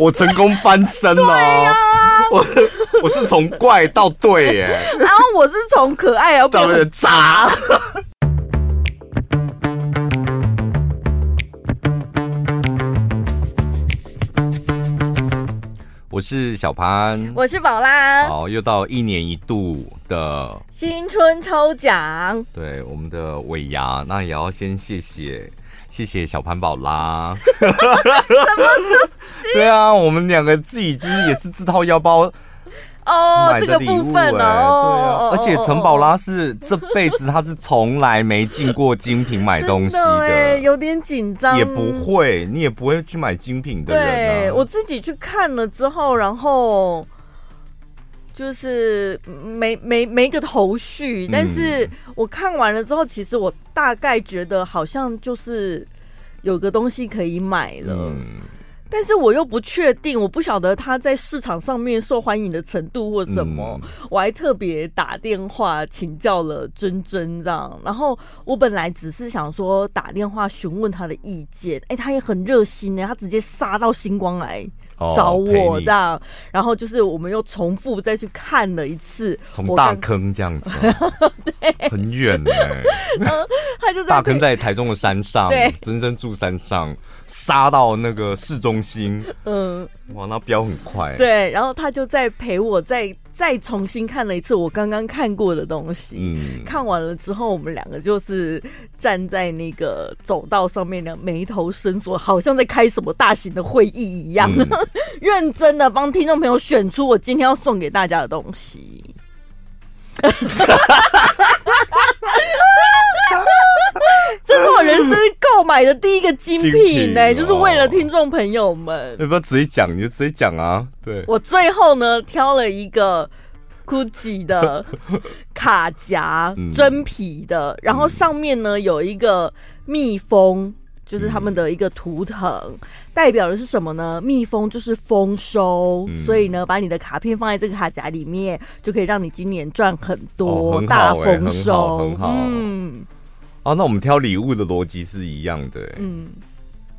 我成功翻身了，啊、我我是从怪到对耶，然后我是从可爱而变成渣。我是小潘，我是宝拉，好，又到一年一度的新春抽奖，对我们的尾牙，那也要先谢谢。谢谢小潘宝拉。对啊，我们两个自己其实也是自掏腰包哦，买的礼物，这个部分哦，对啊，而且陈宝拉是这辈子他是从来没进过精品买东西的，有点紧张。也不会，你也不会去买精品的人啊。对，我自己去看了之后，然后就是没没没个头绪，但是我看完了之后，其实我大概觉得好像就是。有个东西可以买了，嗯、但是我又不确定，我不晓得他在市场上面受欢迎的程度或什么。嗯、我还特别打电话请教了珍珍，这样。然后我本来只是想说打电话询问他的意见，哎、欸，他也很热心呢，他直接杀到星光来找我这样。然后就是我们又重复再去看了一次，从大坑这样子，对，很远呢。他就在大坑在台中的山上，对，真正住山上，杀到那个市中心，嗯，哇，那飙很快，对，然后他就在陪我再再重新看了一次我刚刚看过的东西，嗯，看完了之后，我们两个就是站在那个走道上面，两眉头深锁，好像在开什么大型的会议一样，嗯、认真的帮听众朋友选出我今天要送给大家的东西。这是我人生购买的第一个精品呢、欸，就是为了听众朋友们。要不要直接讲？你就直接讲啊！对，我最后呢挑了一个 Gucci 的 卡夹，真皮的，然后上面呢有一个蜜蜂。就是他们的一个图腾，嗯、代表的是什么呢？蜜蜂就是丰收，嗯、所以呢，把你的卡片放在这个卡夹里面，就可以让你今年赚很多，哦、大丰收。嗯。啊，那我们挑礼物的逻辑是一样的。嗯，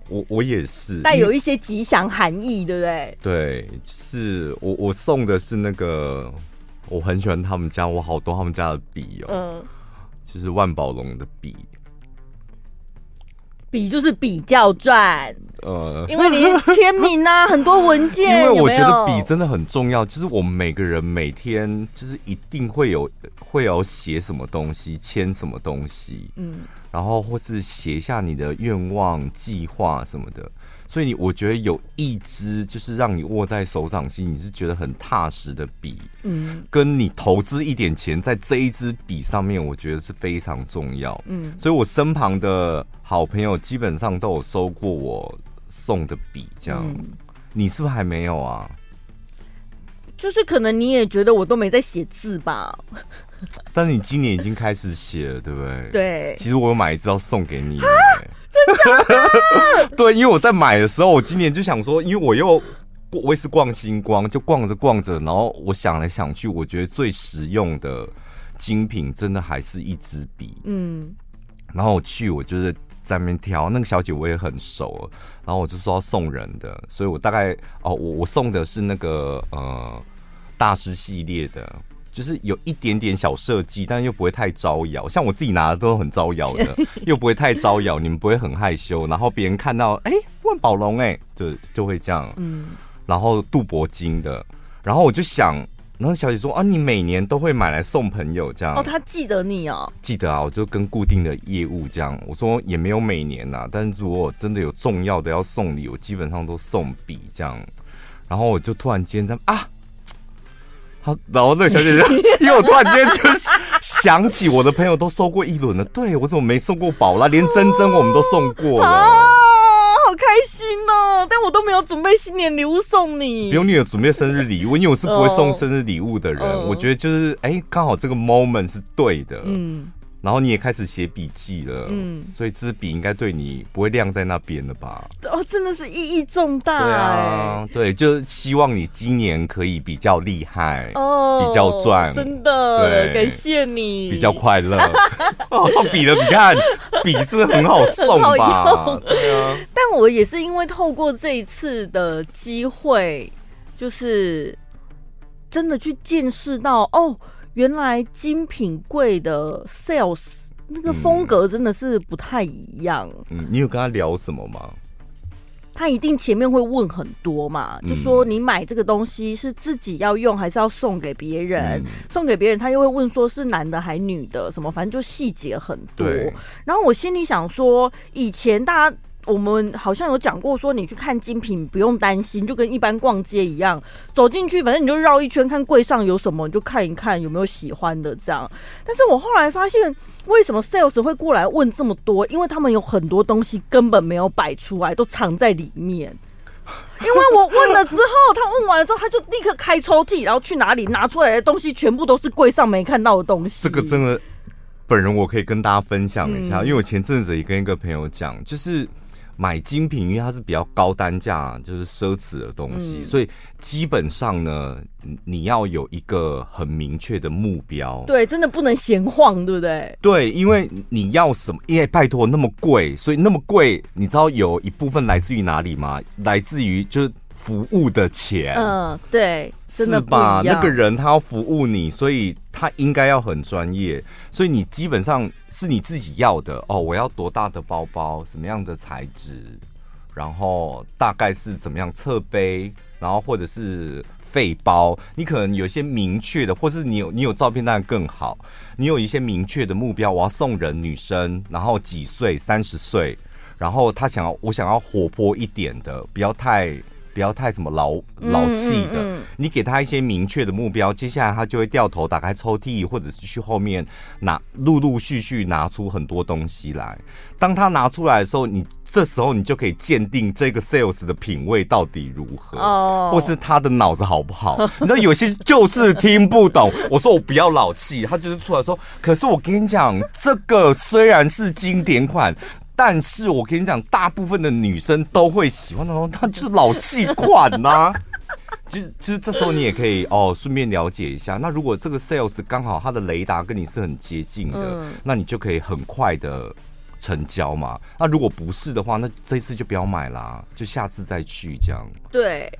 我我也是，带有一些吉祥含义，对不对？对，是我我送的是那个，我很喜欢他们家，我好多他们家的笔哦，嗯，就是万宝龙的笔。笔就是比较赚，呃，因为你签名啊，很多文件。因为我觉得笔真的很重要，就是我们每个人每天就是一定会有会有写什么东西，签什么东西，嗯，然后或是写下你的愿望、计划什么的。所以你，我觉得有一支就是让你握在手掌心，你是觉得很踏实的笔，嗯，跟你投资一点钱在这一支笔上面，我觉得是非常重要，嗯。所以我身旁的好朋友基本上都有收过我送的笔，这样。嗯、你是不是还没有啊？就是可能你也觉得我都没在写字吧？但是你今年已经开始写了，对不对？对。其实我有买一支要送给你。对，因为我在买的时候，我今年就想说，因为我又我也是逛星光，就逛着逛着，然后我想来想去，我觉得最实用的精品，真的还是一支笔。嗯，然后我去，我就是在那边挑，那个小姐我也很熟，然后我就说要送人的，所以我大概哦，我我送的是那个呃大师系列的。就是有一点点小设计，但又不会太招摇。像我自己拿的都很招摇的，又不会太招摇，你们不会很害羞。然后别人看到，哎、欸，万宝龙，哎，就就会这样。嗯。然后镀铂金的，然后我就想，然后小姐说啊，你每年都会买来送朋友这样。哦，他记得你哦。记得啊，我就跟固定的业务这样。我说也没有每年呐，但是如果真的有重要的要送礼，我基本上都送笔这样。然后我就突然间在啊。好，然后那个小姐姐，因为我突然间就想起我的朋友都收过一轮了，对，我怎么没送过宝拉？连珍珍我们都送过了，啊，好开心哦！但我都没有准备新年礼物送你，不用你有准备生日礼物，因为我是不会送生日礼物的人。我觉得就是，哎，刚好这个 moment 是对的，嗯。然后你也开始写笔记了，嗯，所以支笔应该对你不会晾在那边了吧？哦，真的是意义重大，对啊，对，就希望你今年可以比较厉害哦，比较赚，真的，对，感谢你，比较快乐。哦，送笔了，你看 笔是很好送吧？对啊，但我也是因为透过这一次的机会，就是真的去见识到哦。原来精品柜的 sales 那个风格真的是不太一样。嗯，你有跟他聊什么吗？他一定前面会问很多嘛，就说你买这个东西是自己要用还是要送给别人？嗯、送给别人，他又会问说是男的还女的，什么反正就细节很多。然后我心里想说，以前大家。我们好像有讲过，说你去看精品不用担心，就跟一般逛街一样，走进去反正你就绕一圈，看柜上有什么，你就看一看有没有喜欢的这样。但是我后来发现，为什么 sales 会过来问这么多？因为他们有很多东西根本没有摆出来，都藏在里面。因为我问了之后，他问完了之后，他就立刻开抽屉，然后去哪里拿出来的东西，全部都是柜上没看到的东西。这个真的，本人我可以跟大家分享一下，嗯、因为我前阵子也跟一个朋友讲，就是。买精品，因为它是比较高单价，就是奢侈的东西，嗯、所以基本上呢，你要有一个很明确的目标。对，真的不能闲晃，对不对？对，因为你要什么？因为拜托那么贵，所以那么贵，你知道有一部分来自于哪里吗？来自于就是。服务的钱，嗯，对，是吧？那个人他要服务你，所以他应该要很专业，所以你基本上是你自己要的哦。我要多大的包包，什么样的材质，然后大概是怎么样侧背，然后或者是背包，你可能有一些明确的，或是你有你有照片当然更好。你有一些明确的目标，我要送人女生，然后几岁，三十岁，然后他想要我想要活泼一点的，不要太。不要太什么老老气的，嗯嗯嗯、你给他一些明确的目标，接下来他就会掉头打开抽屉，或者是去后面拿，陆陆续续拿出很多东西来。当他拿出来的时候，你这时候你就可以鉴定这个 sales 的品味到底如何，哦、或是他的脑子好不好。你知道有些就是听不懂，我说我不要老气，他就是出来说，可是我跟你讲，这个虽然是经典款。但是我跟你讲，大部分的女生都会喜欢那就是老气款呐、啊。就就是这时候你也可以哦，顺便了解一下。那如果这个 sales 刚好他的雷达跟你是很接近的，嗯、那你就可以很快的成交嘛。那如果不是的话，那这一次就不要买啦，就下次再去这样。对，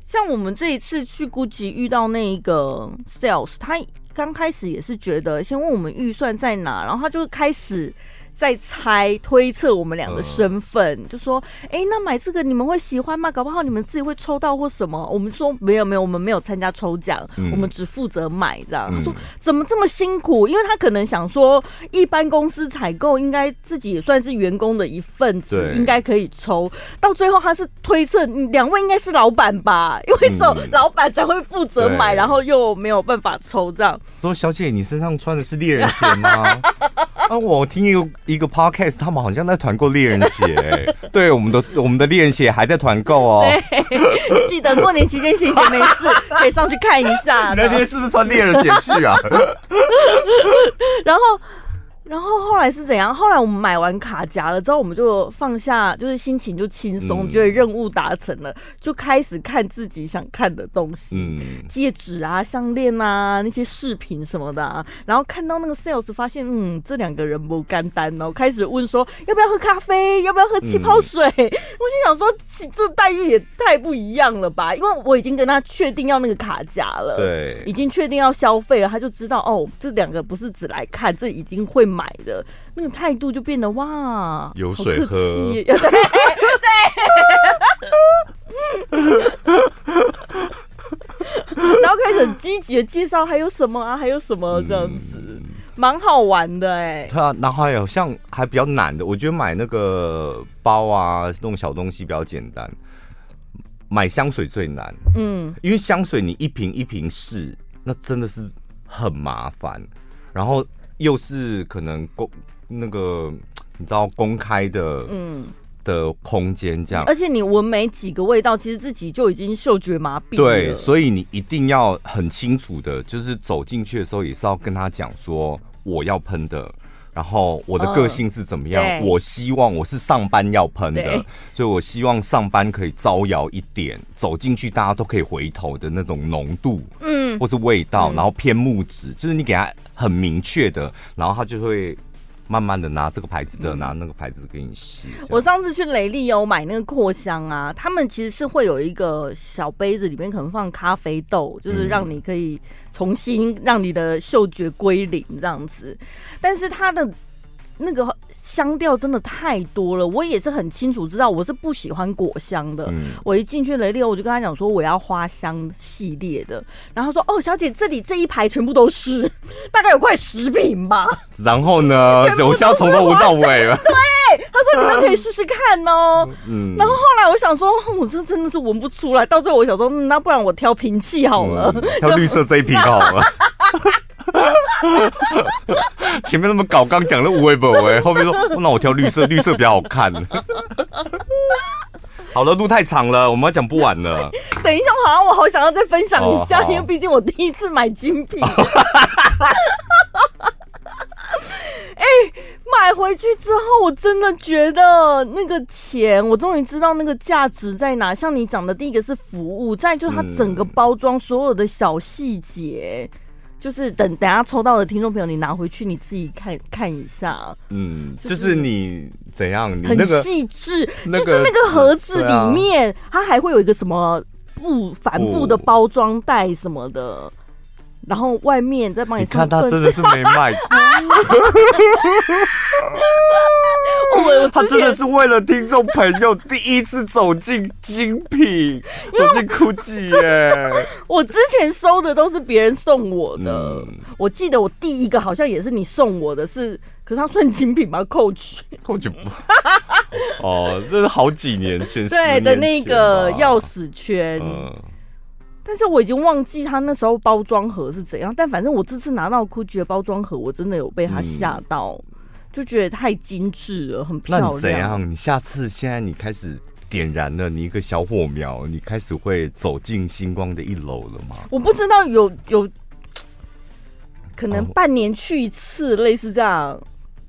像我们这一次去 Gucci 遇到那一个 sales，他刚开始也是觉得先问我们预算在哪，然后他就开始。在猜推测我们俩的身份，嗯、就说：“哎、欸，那买这个你们会喜欢吗？搞不好你们自己会抽到或什么。”我们说：“没有，没有，我们没有参加抽奖，嗯、我们只负责买。”这样、嗯、他说：“怎么这么辛苦？因为他可能想说，一般公司采购应该自己也算是员工的一份子，应该可以抽。到最后他是推测，两位应该是老板吧？因为只有老板才会负责买，嗯、然后又没有办法抽这样。说小姐，你身上穿的是猎人鞋吗？啊，我听一个。一个 podcast，他们好像在团购猎人鞋，欸，对，我们的我们的猎人鞋还在团购哦。记得过年期间闲闲没事 可以上去看一下。那天是不是穿猎人鞋去啊？然后。然后后来是怎样？后来我们买完卡夹了之后，我们就放下，就是心情就轻松，觉得任务达成了，就开始看自己想看的东西，嗯、戒指啊、项链啊、那些饰品什么的、啊。然后看到那个 sales，发现嗯，这两个人不干单哦，开始问说要不要喝咖啡，要不要喝气泡水。嗯、我心想说，这待遇也太不一样了吧？因为我已经跟他确定要那个卡夹了，对，已经确定要消费了，他就知道哦，这两个不是只来看，这已经会买。的那个态度就变得哇，有水喝，对 对，然后开始很积极的介绍还有什么啊，还有什么这样子，蛮、嗯、好玩的哎。他然后还有像还比较难的，我觉得买那个包啊，那种小东西比较简单，买香水最难。嗯，因为香水你一瓶一瓶试，那真的是很麻烦，然后。又是可能公那个你知道公开的嗯。的空间这样，而且你闻没几个味道，其实自己就已经嗅觉麻痹了。对，所以你一定要很清楚的，就是走进去的时候也是要跟他讲说我要喷的，然后我的个性是怎么样？我希望我是上班要喷的，所以我希望上班可以招摇一点，走进去大家都可以回头的那种浓度，嗯，或是味道，然后偏木质，就是你给他很明确的，然后他就会。慢慢的拿这个牌子的，拿那个牌子给你吸。我上次去雷利欧买那个扩香啊，他们其实是会有一个小杯子，里面可能放咖啡豆，就是让你可以重新让你的嗅觉归零这样子。但是它的。那个香调真的太多了，我也是很清楚知道我是不喜欢果香的。嗯、我一进去雷利欧，我就跟他讲说我要花香系列的，然后他说哦，小姐这里这一排全部都是，大概有快十瓶吧。然后呢，我香从头闻到尾了。对，他说你们可以试试看哦。嗯。然后后来我想说，我这真的是闻不出来。到最后我想说，嗯、那不然我挑瓶器好了，嗯、挑绿色这一瓶好了。前面那么搞，刚讲了五位不哎，后面说那我挑绿色，绿色比较好看。好了，路太长了，我们要讲不完了。等一下，好像我好想要再分享一下，因为毕竟我第一次买精品。哎，买回去之后，我真的觉得那个钱，我终于知道那个价值在哪。像你讲的，第一个是服务，再就是它整个包装所有的小细节。就是等等下抽到的听众朋友，你拿回去你自己看看一下。嗯，就是你怎样，你很细致，就是那个盒子里面，它还会有一个什么布帆布的包装袋什么的。然后外面再帮你，你看他真的是没卖。过，他真的是为了听众朋友第一次走进精品，走进 GUCCI 耶。我之前收的都是别人送我的，嗯、我记得我第一个好像也是你送我的是，是可是它算精品吗？Coach，Coach 不，哦，这是好几年前，对的那个钥匙圈。嗯但是我已经忘记他那时候包装盒是怎样，但反正我这次拿到 GUCCI 的包装盒，我真的有被他吓到，嗯、就觉得太精致了，很漂亮。怎样？你下次现在你开始点燃了你一个小火苗，你开始会走进星光的一楼了吗？我不知道有有，可能半年去一次，类似这样。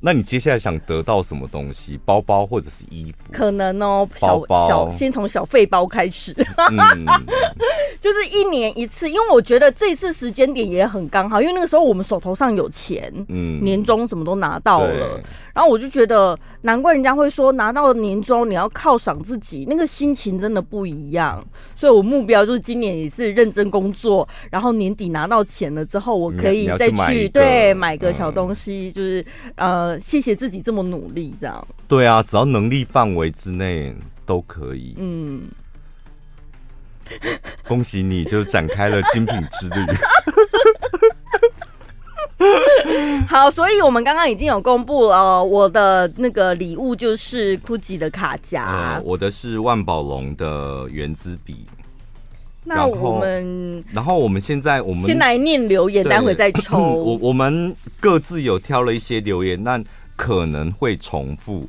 那你接下来想得到什么东西？包包或者是衣服？可能哦，小包包小先从小费包开始，嗯、就是一年一次。因为我觉得这次时间点也很刚好，因为那个时候我们手头上有钱，嗯，年终什么都拿到了，然后我就觉得难怪人家会说拿到年终你要犒赏自己，那个心情真的不一样。所以我目标就是今年也是认真工作，然后年底拿到钱了之后，我可以再去，去对买个小东西，嗯、就是呃。谢谢自己这么努力，这样对啊，只要能力范围之内都可以。嗯，恭喜你，就展开了精品之旅。好，所以我们刚刚已经有公布了我的那个礼物，就是 GUCCI 的卡夹。嗯，我的是万宝龙的原子笔。那我们然，后我们现在我们先来念留言，待会再 抽。我我们各自有挑了一些留言，但可能会重复。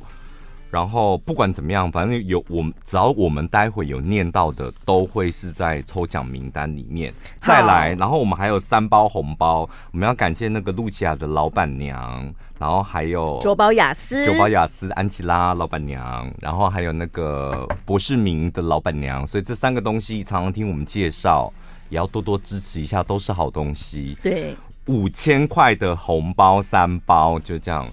然后不管怎么样，反正有我们只要我们待会有念到的，都会是在抽奖名单里面。再来，然后我们还有三包红包，我们要感谢那个露琪亚的老板娘。然后还有九宝雅思，九宝雅思安琪拉老板娘，然后还有那个博士明的老板娘，所以这三个东西常常听我们介绍，也要多多支持一下，都是好东西。对，五千块的红包三包，就这样。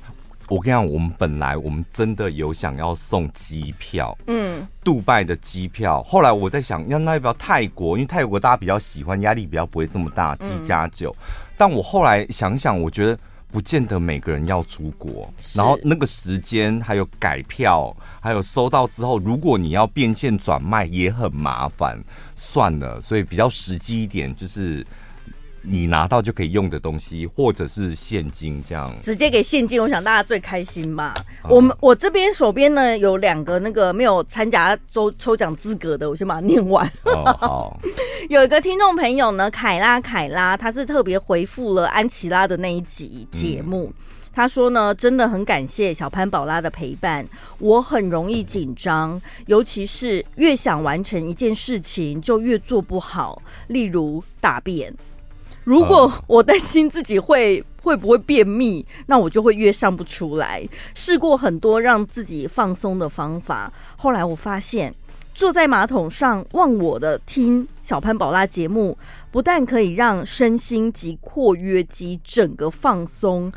我跟你讲，我们本来我们真的有想要送机票，嗯，杜拜的机票。后来我在想，要那要不要泰国？因为泰国大家比较喜欢，压力比较不会这么大，机加酒。嗯、但我后来想想，我觉得。不见得每个人要出国，然后那个时间还有改票，还有收到之后，如果你要变现转卖也很麻烦，算了，所以比较实际一点就是。你拿到就可以用的东西，或者是现金这样，直接给现金，我想大家最开心吧。嗯、我们我这边手边呢有两个那个没有参加抽抽奖资格的，我先把它念完。哦、好，有一个听众朋友呢，凯拉凯拉，他是特别回复了安琪拉的那一集节目，嗯、他说呢，真的很感谢小潘宝拉的陪伴，我很容易紧张，尤其是越想完成一件事情就越做不好，例如大便。如果我担心自己会会不会便秘，那我就会越上不出来。试过很多让自己放松的方法，后来我发现，坐在马桶上忘我的听小潘宝拉节目。不但可以让身心及括约肌整个放松，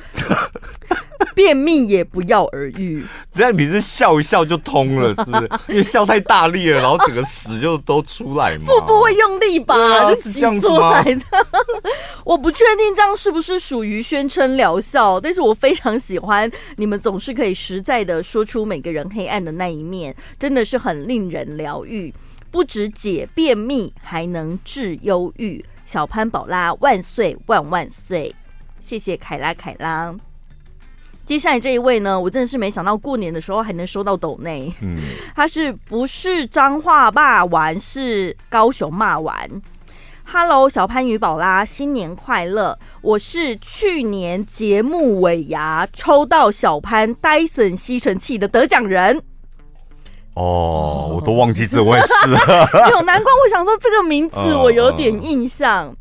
便秘也不药而愈。这样你是笑一笑就通了，是不是？因为笑太大力了，然后整个屎就都出来嘛。腹部会用力吧？啊、是这样子吗？我不确定这样是不是属于宣称疗效，但是我非常喜欢你们总是可以实在的说出每个人黑暗的那一面，真的是很令人疗愈。不止解便秘，还能治忧郁。小潘宝拉万岁万万岁！谢谢凯拉凯拉。接下来这一位呢，我真的是没想到过年的时候还能收到斗内。嗯，他是不是脏话骂完，是高雄骂完？Hello，小潘与宝拉，新年快乐！我是去年节目尾牙抽到小潘戴森吸尘器的得奖人。哦，我都忘记自我也是了。有难怪我想说这个名字我有点印象。Uh, uh.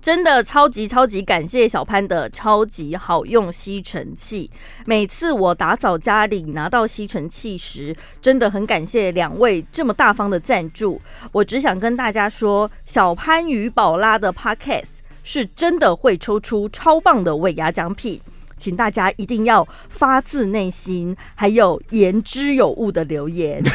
真的超级超级感谢小潘的超级好用吸尘器。每次我打扫家里拿到吸尘器时，真的很感谢两位这么大方的赞助。我只想跟大家说，小潘与宝拉的 Podcast 是真的会抽出超棒的尾牙奖品。请大家一定要发自内心，还有言之有物的留言。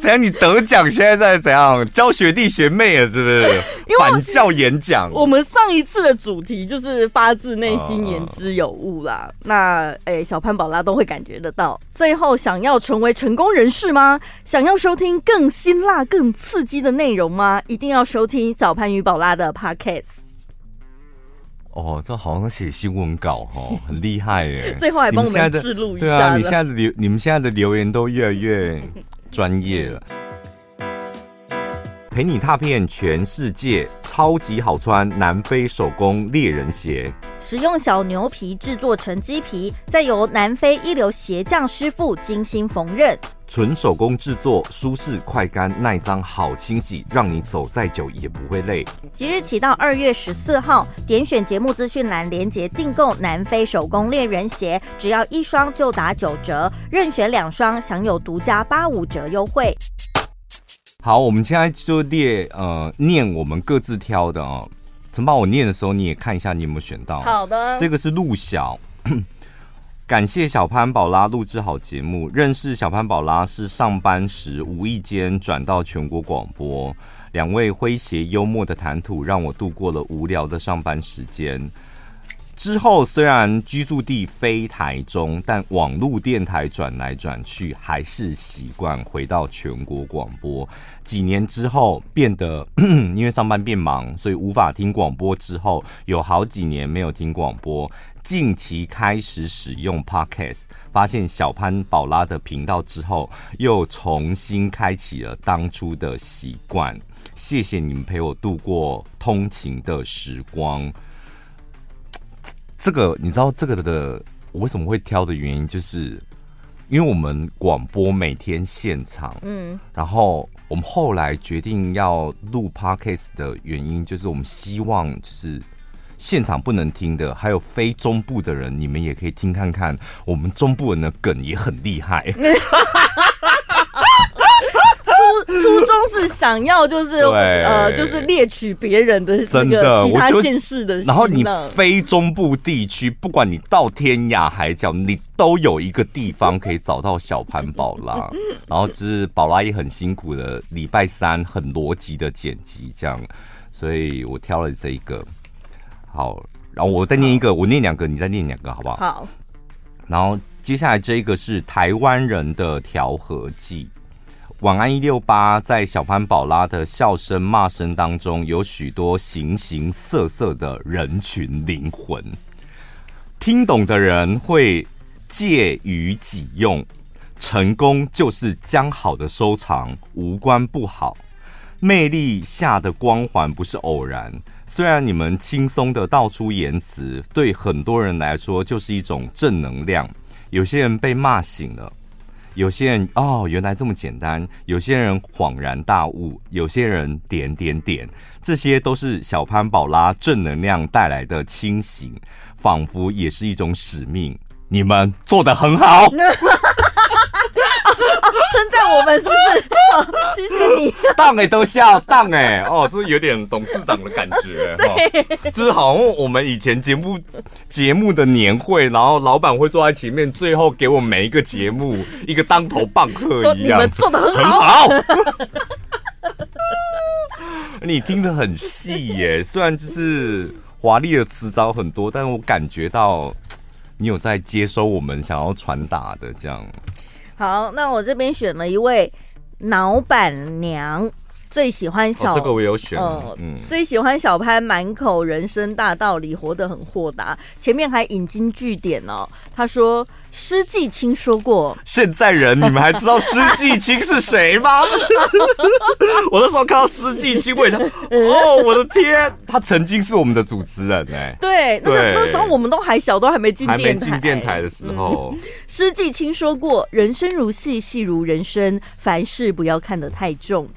怎样？你得奖现在在怎样教学弟学妹啊？是不是？返校演讲。我们上一次的主题就是发自内心、言之有物啦。Uh, 那诶、欸，小潘宝拉都会感觉得到。最后，想要成为成功人士吗？想要收听更辛辣、更刺激的内容吗？一定要收听小潘与宝拉的 Podcast。哦，这好像写新闻稿哦，很厉害耶！最后还帮我们记录一下。对啊，你现在的留，你们现在的留言都越来越专业了。陪你踏遍全世界，超级好穿南非手工猎人鞋，使用小牛皮制作成鸡皮，再由南非一流鞋匠师傅精心缝纫。纯手工制作，舒适、快干、耐脏、好清洗，让你走再久也不会累。即日起到二月十四号，点选节目资讯栏连接订购南非手工猎人鞋，只要一双就打九折，任选两双享有独家八五折优惠。好，我们现在就列呃念我们各自挑的哦。陈宝，我念的时候你也看一下，你有没有选到？好的，这个是陆小。感谢小潘宝拉录制好节目。认识小潘宝拉是上班时无意间转到全国广播，两位诙谐幽默的谈吐让我度过了无聊的上班时间。之后虽然居住地非台中，但网络电台转来转去还是习惯回到全国广播。几年之后变得 因为上班变忙，所以无法听广播。之后有好几年没有听广播。近期开始使用 Podcast，发现小潘宝拉的频道之后，又重新开启了当初的习惯。谢谢你们陪我度过通勤的时光。这个你知道这个的我为什么会挑的原因，就是因为我们广播每天现场，嗯，然后我们后来决定要录 Podcast 的原因，就是我们希望就是。现场不能听的，还有非中部的人，你们也可以听看看。我们中部人的梗也很厉害。初 初衷是想要就是呃，就是猎取别人的这个其他县市的。然后你非中部地区，不管你到天涯海角，你都有一个地方可以找到小潘宝拉。然后就是宝拉也很辛苦的，礼拜三很逻辑的剪辑这样，所以我挑了这一个。好，然后我再念一个，我念两个，你再念两个，好不好？好。然后接下来这一个是台湾人的调和剂。晚安一六八，在小潘宝拉的笑声骂声当中，有许多形形色色的人群灵魂。听懂的人会借于己用，成功就是将好的收藏，无关不好。魅力下的光环不是偶然。虽然你们轻松的道出言辞，对很多人来说就是一种正能量。有些人被骂醒了，有些人哦，原来这么简单；有些人恍然大悟；有些人点点点，这些都是小潘宝拉正能量带来的清醒，仿佛也是一种使命。你们做得很好。称赞我们是不是？好，谢谢你。当哎都笑当哎哦，这是有点董事长的感觉。对，就是好像我们以前节目节目的年会，然后老板会坐在前面，最后给我们每一个节目 一个当头棒喝一样。你们做的很好。很好你听得很细耶，虽然就是华丽的词藻很多，但是我感觉到你有在接收我们想要传达的这样。好，那我这边选了一位老板娘，最喜欢小、哦、这个我有选，呃、嗯，最喜欢小潘满口人生大道理，活得很豁达，前面还引经据典哦。他说施季青说过，现在人你们还知道施季青是谁吗？我那时候看到施季青，我 哦，我的天，他曾经是我们的主持人哎，对，那个那时候我们都还小，都还没进电台，还没进电台的时候。施季青说过，人生如戏，戏如人生，凡事不要看得太重。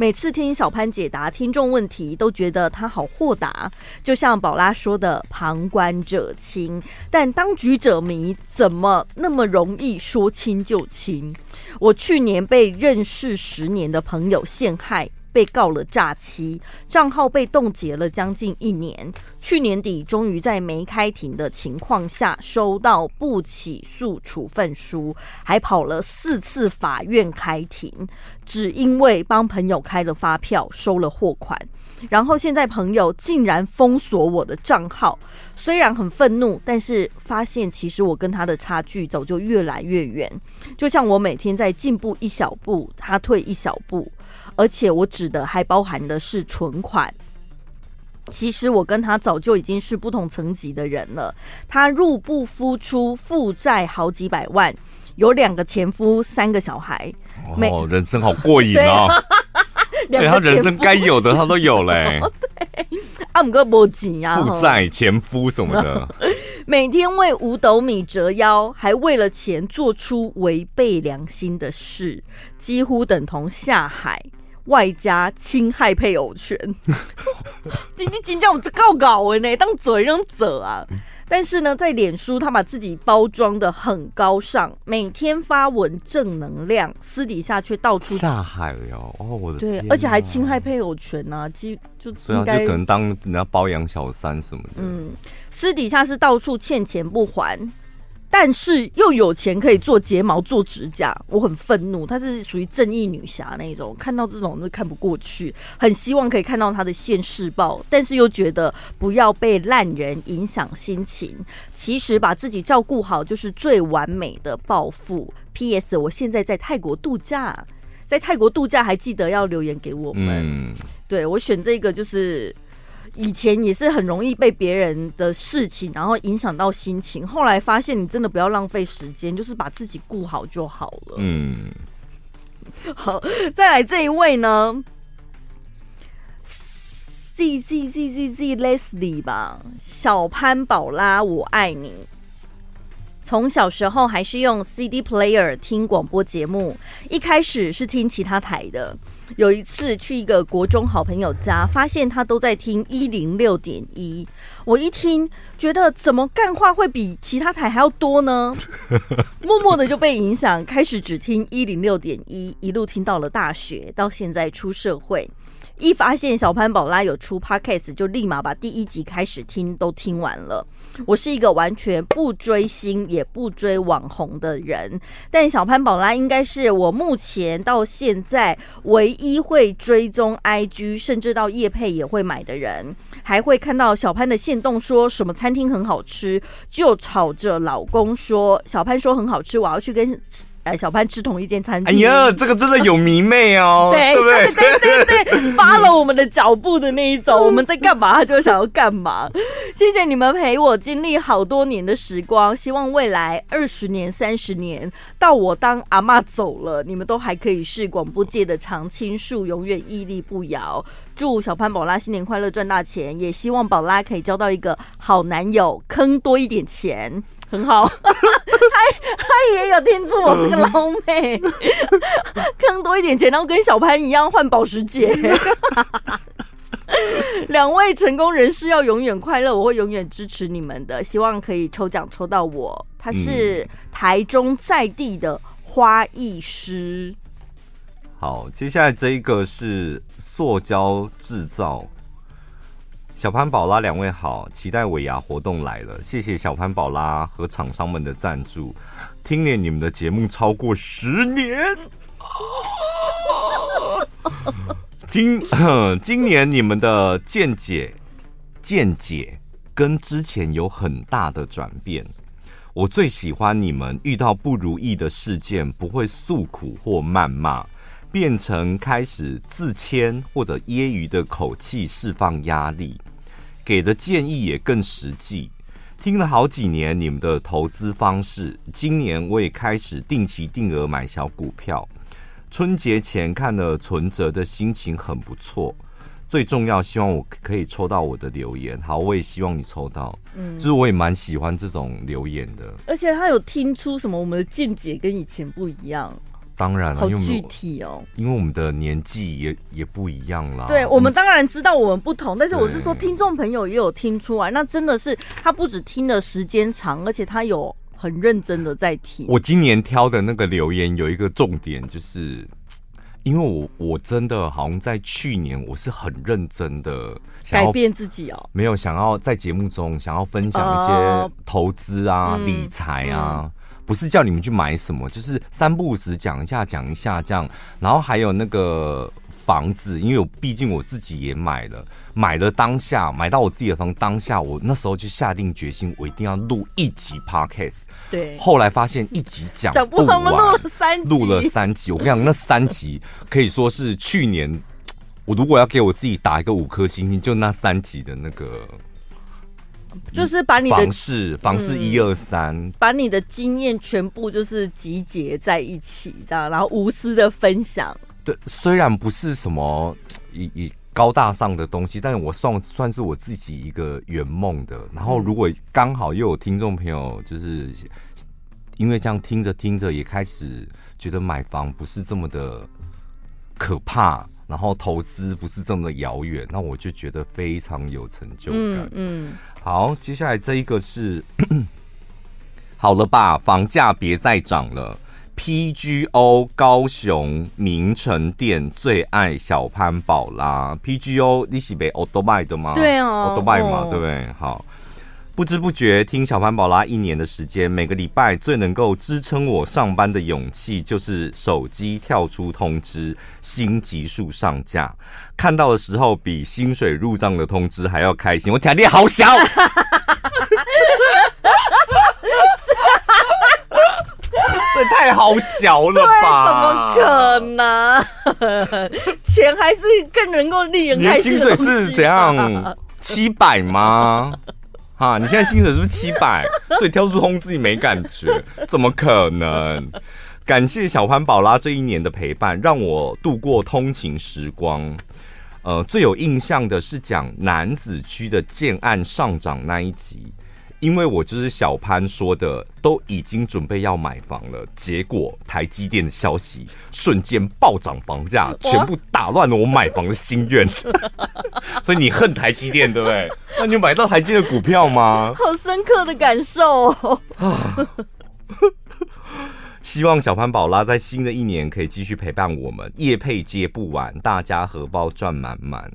每次听小潘解答听众问题，都觉得他好豁达，就像宝拉说的“旁观者清”，但当局者迷，怎么那么容易说清就清？我去年被认识十年的朋友陷害。被告了诈欺，账号被冻结了将近一年。去年底，终于在没开庭的情况下收到不起诉处分书，还跑了四次法院开庭，只因为帮朋友开了发票，收了货款。然后现在朋友竟然封锁我的账号，虽然很愤怒，但是发现其实我跟他的差距早就越来越远。就像我每天在进步一小步，他退一小步。而且我指的还包含的是存款。其实我跟他早就已经是不同层级的人了。他入不敷出，负债好几百万，有两个前夫，三个小孩。哦，人生好过瘾啊！对，他人生该有的他都有嘞。对，阿姆哥波吉啊，负债、前夫什么的，每天为五斗米折腰，还为了钱做出违背良心的事，几乎等同下海。外加侵害配偶权，你你紧张我这告搞的呢，当嘴让者啊！但是呢，在脸书他把自己包装的很高尚，每天发文正能量，私底下却到处下海了哦！我的对，而且还侵害配偶权呢、啊，就就应该、啊、就可能当人家包养小三什么的。嗯，私底下是到处欠钱不还。但是又有钱可以做睫毛、做指甲，我很愤怒。她是属于正义女侠那种，看到这种就看不过去，很希望可以看到她的现世报，但是又觉得不要被烂人影响心情。其实把自己照顾好就是最完美的报复。P.S. 我现在在泰国度假，在泰国度假还记得要留言给我们。嗯、对，我选这个就是。以前也是很容易被别人的事情，然后影响到心情。后来发现，你真的不要浪费时间，就是把自己顾好就好了。嗯，好，再来这一位呢，Z Z Z Z Z Leslie 吧，小潘宝拉，我爱你。从小时候还是用 CD player 听广播节目，一开始是听其他台的。有一次去一个国中好朋友家，发现他都在听一零六点一。我一听，觉得怎么干话会比其他台还要多呢？默默的就被影响，开始只听一零六点一，一路听到了大学，到现在出社会。一发现小潘宝拉有出 podcast，就立马把第一集开始听，都听完了。我是一个完全不追星也不追网红的人，但小潘宝拉应该是我目前到现在唯一会追踪 IG，甚至到夜配也会买的人，还会看到小潘的线动说什么餐厅很好吃，就吵着老公说小潘说很好吃，我要去跟。小潘吃同一间餐厅。哎呀，这个真的有迷妹哦，对不对？对对对对，发了我们的脚步的那一种，我们在干嘛，他就想要干嘛。谢谢你们陪我经历好多年的时光，希望未来二十年、三十年，到我当阿妈走了，你们都还可以是广播界的常青树，永远屹立不摇。祝小潘宝拉新年快乐，赚大钱！也希望宝拉可以交到一个好男友，坑多一点钱。很好，他他也有听出我是个老美，坑多一点钱，然后跟小潘一样换保时捷。两位成功人士要永远快乐，我会永远支持你们的。希望可以抽奖抽到我。他是台中在地的花艺师。好，接下来这一个是塑胶制造。小潘宝拉两位好，期待尾牙活动来了，谢谢小潘宝拉和厂商们的赞助，听了你们的节目超过十年。今 今年你们的见解见解跟之前有很大的转变。我最喜欢你们遇到不如意的事件不会诉苦或谩骂，变成开始自谦或者揶揄的口气释放压力，给的建议也更实际。听了好几年你们的投资方式，今年我也开始定期定额买小股票。春节前看了存折的心情很不错，最重要希望我可以抽到我的留言。好，我也希望你抽到。嗯，就是我也蛮喜欢这种留言的。而且他有听出什么？我们的见解跟以前不一样。当然了，好具体哦。因为我们的年纪也也不一样啦。对，我们当然知道我们不同，但是我是说听众朋友也有听出来。那真的是他不止听的时间长，而且他有。很认真的在听。我今年挑的那个留言有一个重点，就是因为我我真的好像在去年我是很认真的改变自己哦，没有想要在节目中想要分享一些投资啊、uh, 理财啊、嗯，不是叫你们去买什么，就是三不五时讲一下讲一下这样，然后还有那个。房子，因为我毕竟我自己也买了，买了当下买到我自己的房，当下我那时候就下定决心，我一定要录一集 podcast。对，后来发现一集讲不完，录了三集，录了三集。我跟你讲，那三集 可以说是去年，我如果要给我自己打一个五颗星星，就那三集的那个，就是把你的房事房事一二三，把你的经验全部就是集结在一起，这样，然后无私的分享。对虽然不是什么以以高大上的东西，但是我算算是我自己一个圆梦的。然后如果刚好又有听众朋友，就是因为这样听着听着，也开始觉得买房不是这么的可怕，然后投资不是这么的遥远，那我就觉得非常有成就感。嗯，嗯，好，接下来这一个是 好了吧？房价别再涨了。PGO 高雄名城店最爱小潘宝拉。PGO 你是被欧多卖的吗？对哦，欧多卖嘛，对不对？好，不知不觉听小潘宝拉一年的时间，每个礼拜最能够支撑我上班的勇气，就是手机跳出通知新集数上架，看到的时候比薪水入账的通知还要开心。我体力好小。这太好小了吧？怎么可能？钱还是更能够令人开心。你的薪水是怎样？七百吗？哈，你现在薪水是不是七百？所以跳出通知你没感觉？怎么可能？感谢小潘宝拉这一年的陪伴，让我度过通勤时光。呃，最有印象的是讲男子区的建案上涨那一集。因为我就是小潘说的，都已经准备要买房了，结果台积电的消息瞬间暴涨房价，全部打乱了我买房的心愿。所以你恨台积电对不对？那你有买到台积的股票吗？好深刻的感受哦。希望小潘宝拉在新的一年可以继续陪伴我们，夜配接不完，大家荷包赚满满。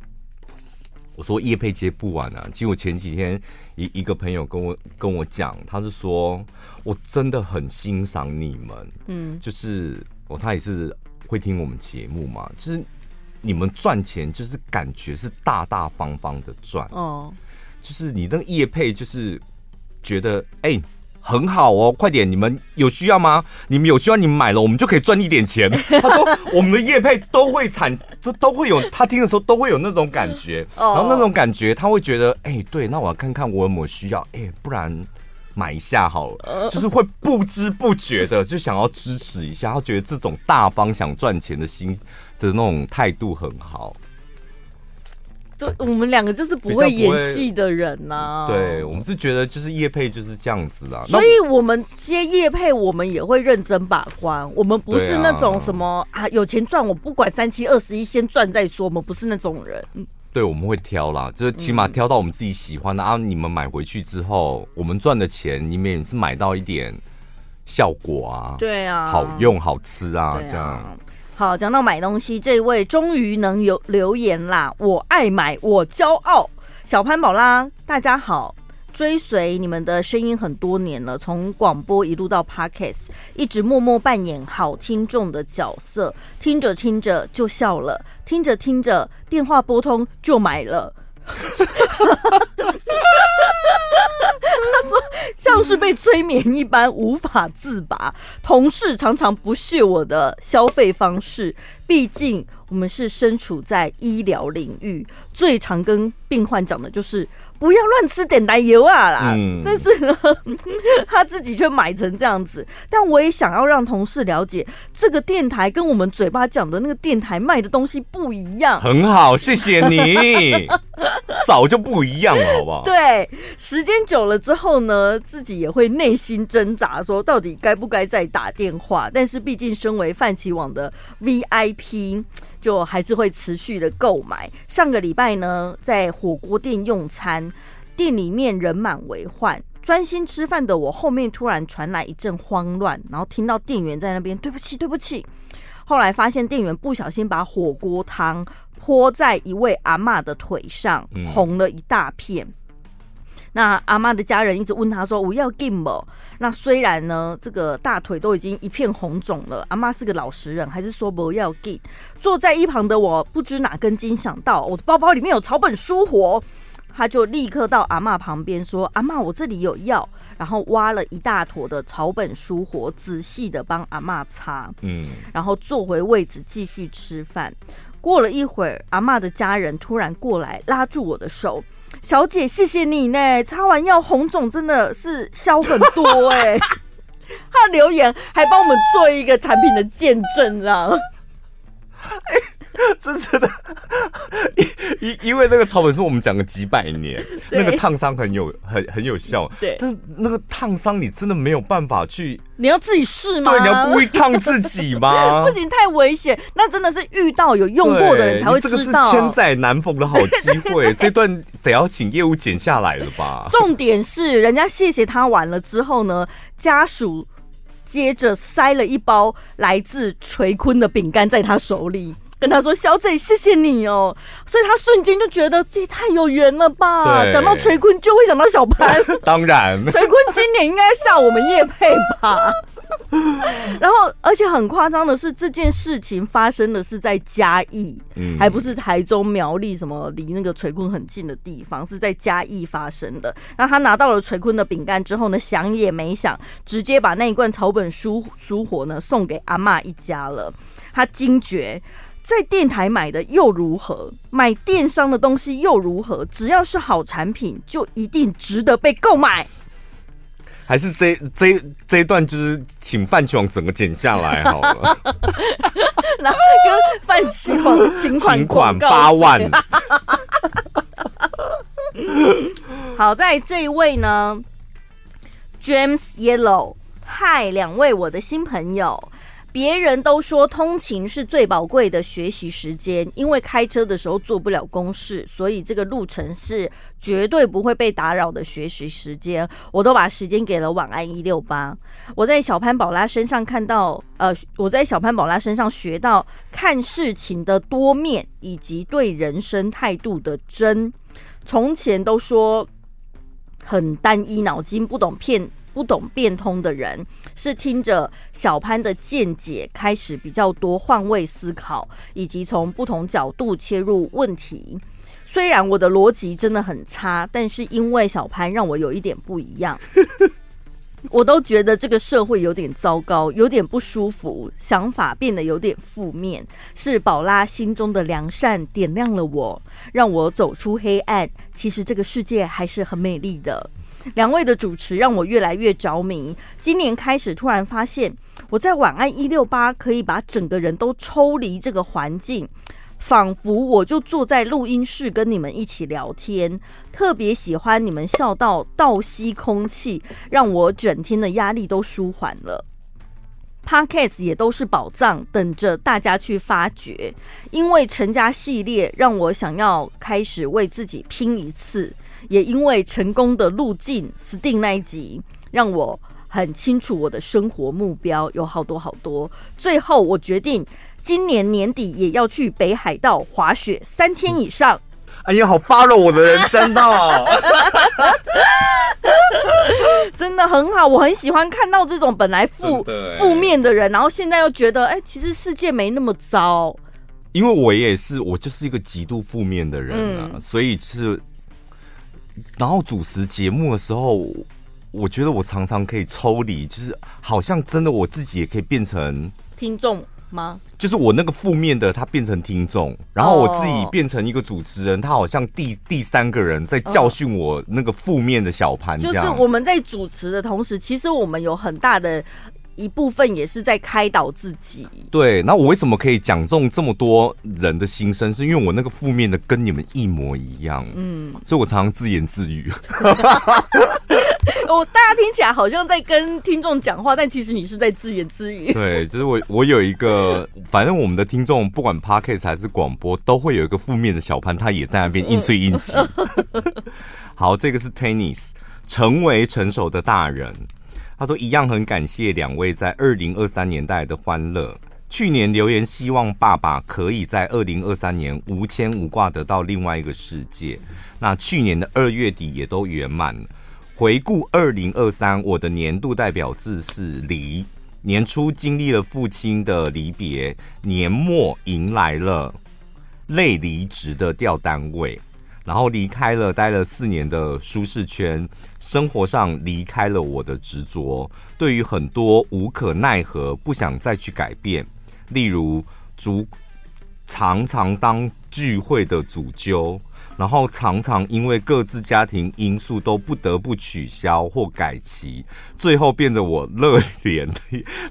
我说叶配接不完啊！其实我前几天一一个朋友跟我跟我讲，他是说我真的很欣赏你们，嗯，就是哦，他也是会听我们节目嘛，就是你们赚钱就是感觉是大大方方的赚哦，就是你那个业配就是觉得哎。欸很好哦，快点！你们有需要吗？你们有需要，你们买了，我们就可以赚一点钱。他说，我们的业配都会产，都都会有，他听的时候都会有那种感觉，然后那种感觉他会觉得，哎、欸，对，那我要看看我有没有需要，哎、欸，不然买一下好了，就是会不知不觉的就想要支持一下，他觉得这种大方想赚钱的心的那种态度很好。对，我们两个就是不会演戏的人呐、啊。对，我们是觉得就是叶配就是这样子啦。所以我们接叶配，我们也会认真把关。我们不是那种什么啊，啊，有钱赚我不管三七二十一，先赚再说。我们不是那种人。对，我们会挑啦，就是起码挑到我们自己喜欢的、嗯、啊。你们买回去之后，我们赚的钱，你们也是买到一点效果啊。对啊，好用好吃啊，啊这样。好，讲到买东西，这位终于能有留言啦！我爱买，我骄傲。小潘宝拉，大家好，追随你们的声音很多年了，从广播一路到 Podcast，一直默默扮演好听众的角色，听着听着就笑了，听着听着电话拨通就买了。他说像是被催眠一般无法自拔，同事常常不屑我的消费方式，毕竟我们是身处在医疗领域，最常跟病患讲的就是。不要乱吃点奶油啊啦！嗯、但是呢，他自己却买成这样子。但我也想要让同事了解，这个电台跟我们嘴巴讲的那个电台卖的东西不一样。很好，谢谢你。早就不一样了，好不好？对，时间久了之后呢，自己也会内心挣扎，说到底该不该再打电话。但是毕竟身为泛起网的 VIP，就还是会持续的购买。上个礼拜呢，在火锅店用餐。店里面人满为患，专心吃饭的我后面突然传来一阵慌乱，然后听到店员在那边“对不起，对不起”。后来发现店员不小心把火锅汤泼在一位阿妈的腿上，红了一大片。嗯、那阿妈的家人一直问他说：“我要紧不？”那虽然呢，这个大腿都已经一片红肿了，阿妈是个老实人，还是说不要 game。坐在一旁的我不知哪根筋想到，我的包包里面有草本舒活。他就立刻到阿妈旁边说：“阿妈，我这里有药。”然后挖了一大坨的草本舒活，仔细的帮阿妈擦。嗯，然后坐回位置继续吃饭。过了一会儿，阿妈的家人突然过来拉住我的手：“小姐，谢谢你呢，擦完药红肿真的是消很多哎。”他留言还帮我们做一个产品的见证，这样。真真的，因因因为那个草本是我们讲了几百年，那个烫伤很有很很有效。对，但那个烫伤你真的没有办法去，你要自己试吗？对，你要故意烫自己吗？不行，太危险。那真的是遇到有用过的人才会知道。这个是千载难逢的好机会，这段得要请业务剪下来了吧？重点是，人家谢谢他完了之后呢，家属接着塞了一包来自垂坤的饼干在他手里。跟他说：“小姐，谢谢你哦。”所以他瞬间就觉得自己太有缘了吧？讲到垂坤，就会想到小潘。当然，垂坤今年应该下我们叶配吧？然后，而且很夸张的是，这件事情发生的是在嘉义，嗯，还不是台中苗栗什么离那个垂坤很近的地方，是在嘉义发生的。那他拿到了垂坤的饼干之后呢，想也没想，直接把那一罐草本书书活呢送给阿妈一家了。他惊觉。在电台买的又如何？买电商的东西又如何？只要是好产品，就一定值得被购买。还是这这这一段就是请泛起网整个剪下来好了，然后跟泛起网请款请款八万。好在这一位呢，James Yellow，嗨，两位我的新朋友。别人都说通勤是最宝贵的学习时间，因为开车的时候做不了公事，所以这个路程是绝对不会被打扰的学习时间。我都把时间给了晚安一六八。我在小潘宝拉身上看到，呃，我在小潘宝拉身上学到看事情的多面，以及对人生态度的真。从前都说很单一脑筋，不懂骗。不懂变通的人，是听着小潘的见解开始比较多换位思考，以及从不同角度切入问题。虽然我的逻辑真的很差，但是因为小潘让我有一点不一样，我都觉得这个社会有点糟糕，有点不舒服，想法变得有点负面。是宝拉心中的良善点亮了我，让我走出黑暗。其实这个世界还是很美丽的。两位的主持让我越来越着迷。今年开始，突然发现我在晚安一六八可以把整个人都抽离这个环境，仿佛我就坐在录音室跟你们一起聊天。特别喜欢你们笑到倒吸空气，让我整天的压力都舒缓了。Podcast 也都是宝藏，等着大家去发掘。因为陈家系列让我想要开始为自己拼一次，也因为成功的路径 Sting 那一集，让我很清楚我的生活目标有好多好多。最后我决定。今年年底也要去北海道滑雪三天以上。哎呀，好 follow 我的人生哦！真的很好，我很喜欢看到这种本来负负面的人，然后现在又觉得，哎、欸，其实世界没那么糟。因为我也是，我就是一个极度负面的人啊，嗯、所以是，然后主持节目的时候，我觉得我常常可以抽离，就是好像真的我自己也可以变成听众。吗？就是我那个负面的，他变成听众，然后我自己变成一个主持人，他好像第第三个人在教训我那个负面的小盘。就是我们在主持的同时，其实我们有很大的一部分也是在开导自己。对，那我为什么可以讲中这么多人的心声？是因为我那个负面的跟你们一模一样。嗯，所以我常常自言自语。我大家听起来好像在跟听众讲话，但其实你是在自言自语。对，就是我，我有一个，反正我们的听众不管 Podcast 还是广播，都会有一个负面的小潘，他也在那边应催应急。好，这个是 Tennis，成为成熟的大人。他说一样很感谢两位在二零二三年带来的欢乐。去年留言希望爸爸可以在二零二三年无牵无挂得到另外一个世界。那去年的二月底也都圆满。回顾二零二三，我的年度代表字是离。年初经历了父亲的离别，年末迎来了累离职的调单位，然后离开了待了四年的舒适圈，生活上离开了我的执着，对于很多无可奈何，不想再去改变，例如主常常当聚会的主揪。然后常常因为各自家庭因素都不得不取消或改期，最后变得我热脸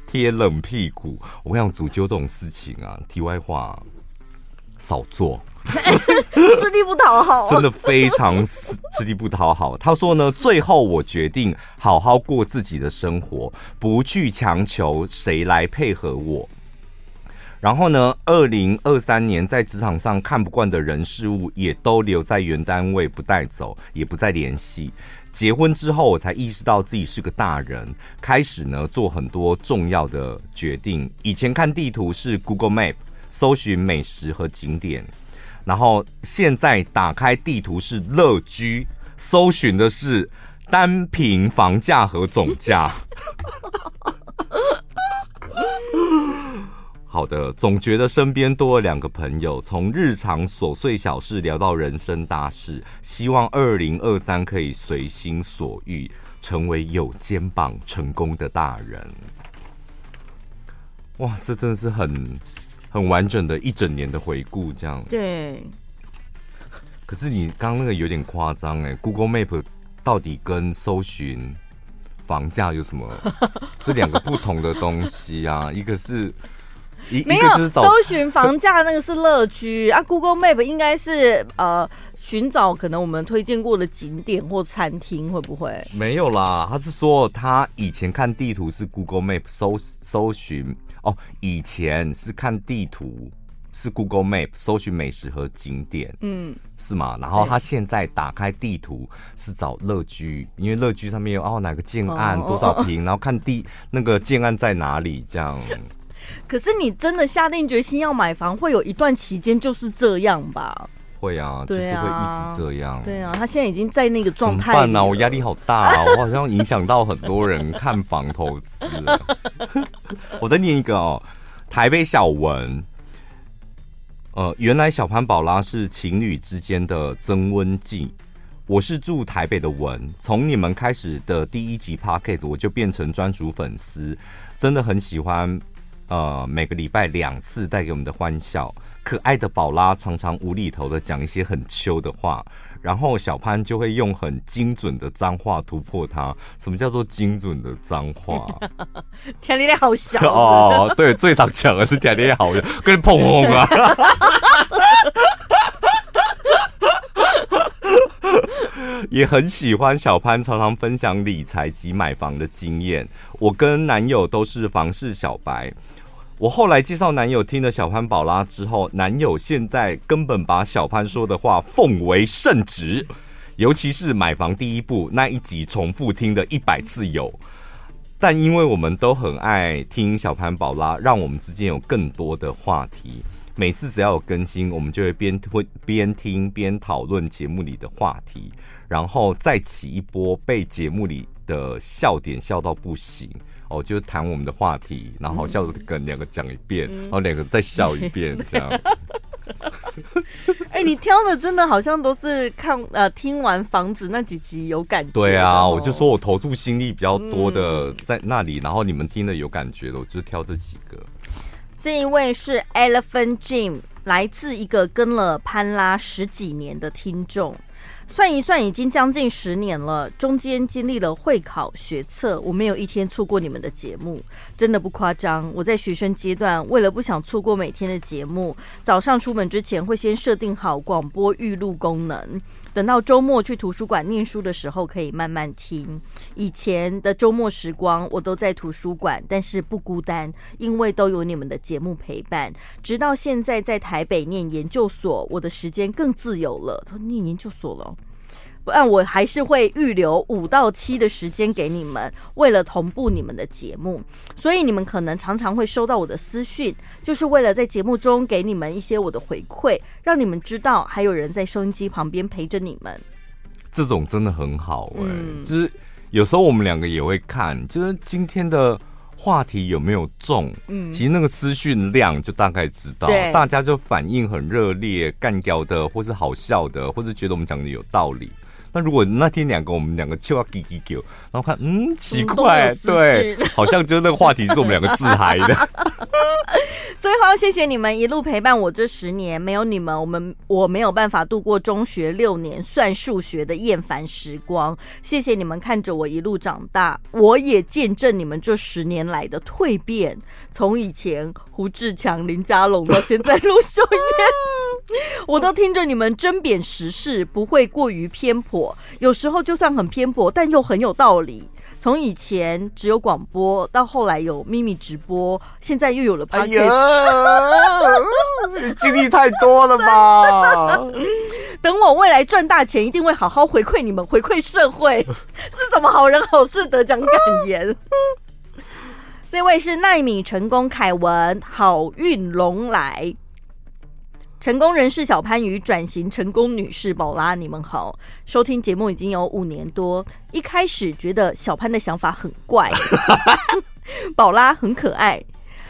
贴冷屁股。我跟你讲，主揪这种事情啊，题外话，少做，吃力不讨好，真的非常吃吃力不讨好。他说呢，最后我决定好好过自己的生活，不去强求谁来配合我。然后呢，二零二三年在职场上看不惯的人事物也都留在原单位不带走，也不再联系。结婚之后，我才意识到自己是个大人，开始呢做很多重要的决定。以前看地图是 Google Map 搜寻美食和景点，然后现在打开地图是乐居，搜寻的是单坪房价和总价。好的，总觉得身边多了两个朋友，从日常琐碎小事聊到人生大事。希望二零二三可以随心所欲，成为有肩膀成功的大人。哇，这真的是很很完整的一整年的回顾，这样。对。可是你刚刚那个有点夸张哎，Google Map 到底跟搜寻房价有什么？这两个不同的东西啊，一个是。没有搜寻房价那个是乐居啊，Google Map 应该是呃寻找可能我们推荐过的景点或餐厅，会不会？没有啦，他是说他以前看地图是 Google Map 搜搜寻哦，以前是看地图是 Google Map 搜寻美食和景点，嗯，是吗？然后他现在打开地图是找乐居，因为乐居上面有哦哪个建案多少坪，哦哦哦，然后看地那个建案在哪里这样。可是你真的下定决心要买房，会有一段期间就是这样吧？会啊，就是会一直这样。对啊，他现在已经在那个状态。怎么办呢？我压力好大啊！我好像影响到很多人看房投资。我再念一个哦，台北小文。呃，原来小潘宝拉是情侣之间的增温剂。我是住台北的文，从你们开始的第一集 Podcast 我就变成专属粉丝，真的很喜欢。呃，每个礼拜两次带给我们的欢笑，可爱的宝拉常常无厘头的讲一些很秋的话，然后小潘就会用很精准的脏话突破他。什么叫做精准的脏话？天你好小 哦，对，最常讲的是天你好小，跟你碰碰啊。也很喜欢小潘常常分享理财及买房的经验。我跟男友都是房市小白。我后来介绍男友听了小潘宝拉之后，男友现在根本把小潘说的话奉为圣旨，尤其是买房第一步那一集，重复听了一百次有。但因为我们都很爱听小潘宝拉，让我们之间有更多的话题。每次只要有更新，我们就会边会边听边讨论节目里的话题，然后再起一波被节目里的笑点笑到不行哦，就谈我们的话题，然后好笑的跟两个讲一遍，嗯、然后两个再笑一遍，这样。哎、欸，你挑的真的好像都是看呃听完房子那几集有感觉。对啊，我就说我投注心力比较多的在那里，嗯、然后你们听的有感觉的，我就挑这几个。这一位是 Elephant Jim，来自一个跟了潘拉十几年的听众。算一算，已经将近十年了。中间经历了会考、学测，我没有一天错过你们的节目，真的不夸张。我在学生阶段，为了不想错过每天的节目，早上出门之前会先设定好广播预录功能，等到周末去图书馆念书的时候可以慢慢听。以前的周末时光，我都在图书馆，但是不孤单，因为都有你们的节目陪伴。直到现在在台北念研究所，我的时间更自由了。他念研究所了。不然我还是会预留五到七的时间给你们，为了同步你们的节目，所以你们可能常常会收到我的私讯，就是为了在节目中给你们一些我的回馈，让你们知道还有人在收音机旁边陪着你们。这种真的很好哎、欸，嗯、就是有时候我们两个也会看，就是今天的话题有没有中，嗯，其实那个私讯量就大概知道，大家就反应很热烈，干掉的，或是好笑的，或是觉得我们讲的有道理。那如果那天两个我们两个就要叽叽叫，然后看嗯奇怪，对，好像就是那个话题是我们两个自嗨的。最后谢谢你们一路陪伴我这十年，没有你们，我们我没有办法度过中学六年算数学的厌烦时光。谢谢你们看着我一路长大，我也见证你们这十年来的蜕变，从以前胡志强、林佳龙到现在陆秀燕，我都听着你们针砭时事，不会过于偏颇。有时候就算很偏颇，但又很有道理。从以前只有广播，到后来有秘密直播，现在又有了 Podcast。你经历太多了吧？等我未来赚大钱，一定会好好回馈你们，回馈社会。是什么好人好事得奖感言？这位是奈米成功凯文，好运龙来。成功人士小潘与转型成功女士宝拉，你们好！收听节目已经有五年多，一开始觉得小潘的想法很怪，宝拉很可爱，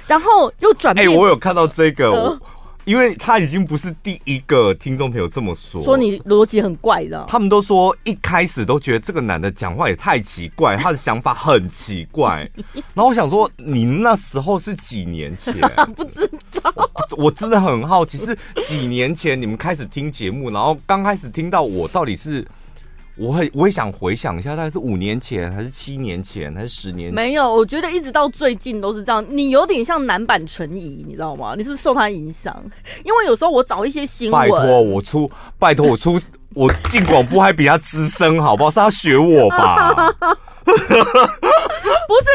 然后又转变。哎、欸，我有看到这个。呃因为他已经不是第一个听众朋友这么说，说你逻辑很怪的。他们都说一开始都觉得这个男的讲话也太奇怪，他的想法很奇怪。然后我想说，你那时候是几年前？不知道。我真的很好奇，是几年前你们开始听节目，然后刚开始听到我到底是。我会，我也想回想一下，大概是五年前，还是七年前，还是十年前？没有，我觉得一直到最近都是这样。你有点像男版陈怡，你知道吗？你是不是受他影响？因为有时候我找一些新闻，拜托我出，拜托我出，我进广播还比他资深，好不好？是他学我吧？不是，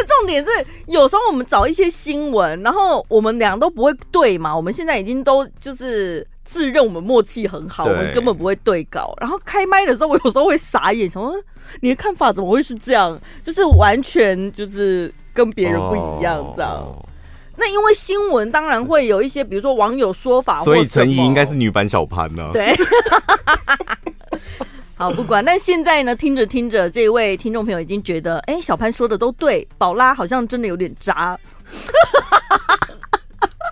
重点是有时候我们找一些新闻，然后我们俩都不会对嘛。我们现在已经都就是。自认我们默契很好，我们根本不会对稿。然后开麦的时候，我有时候会傻眼，想说你的看法怎么会是这样？就是完全就是跟别人不一样这样。哦、那因为新闻当然会有一些，比如说网友说法，所以陈怡应该是女版小潘呢、啊。对，好不管。但现在呢，听着听着，这位听众朋友已经觉得，哎、欸，小潘说的都对，宝拉好像真的有点渣。